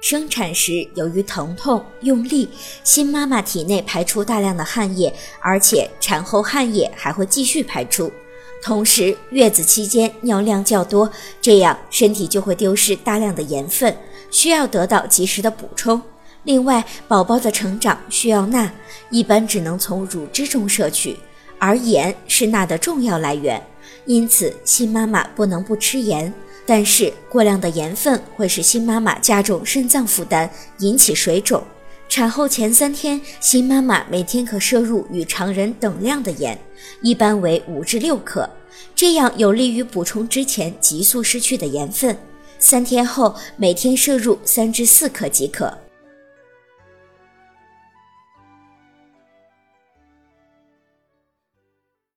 生产时由于疼痛用力，新妈妈体内排出大量的汗液，而且产后汗液还会继续排出。同时，月子期间尿量较多，这样身体就会丢失大量的盐分，需要得到及时的补充。另外，宝宝的成长需要钠，一般只能从乳汁中摄取，而盐是钠的重要来源，因此新妈妈不能不吃盐。但是，过量的盐分会使新妈妈加重肾脏负担，引起水肿。产后前三天，新妈妈每天可摄入与常人等量的盐，一般为五至六克，这样有利于补充之前急速失去的盐分。三天后，每天摄入三至四克即可。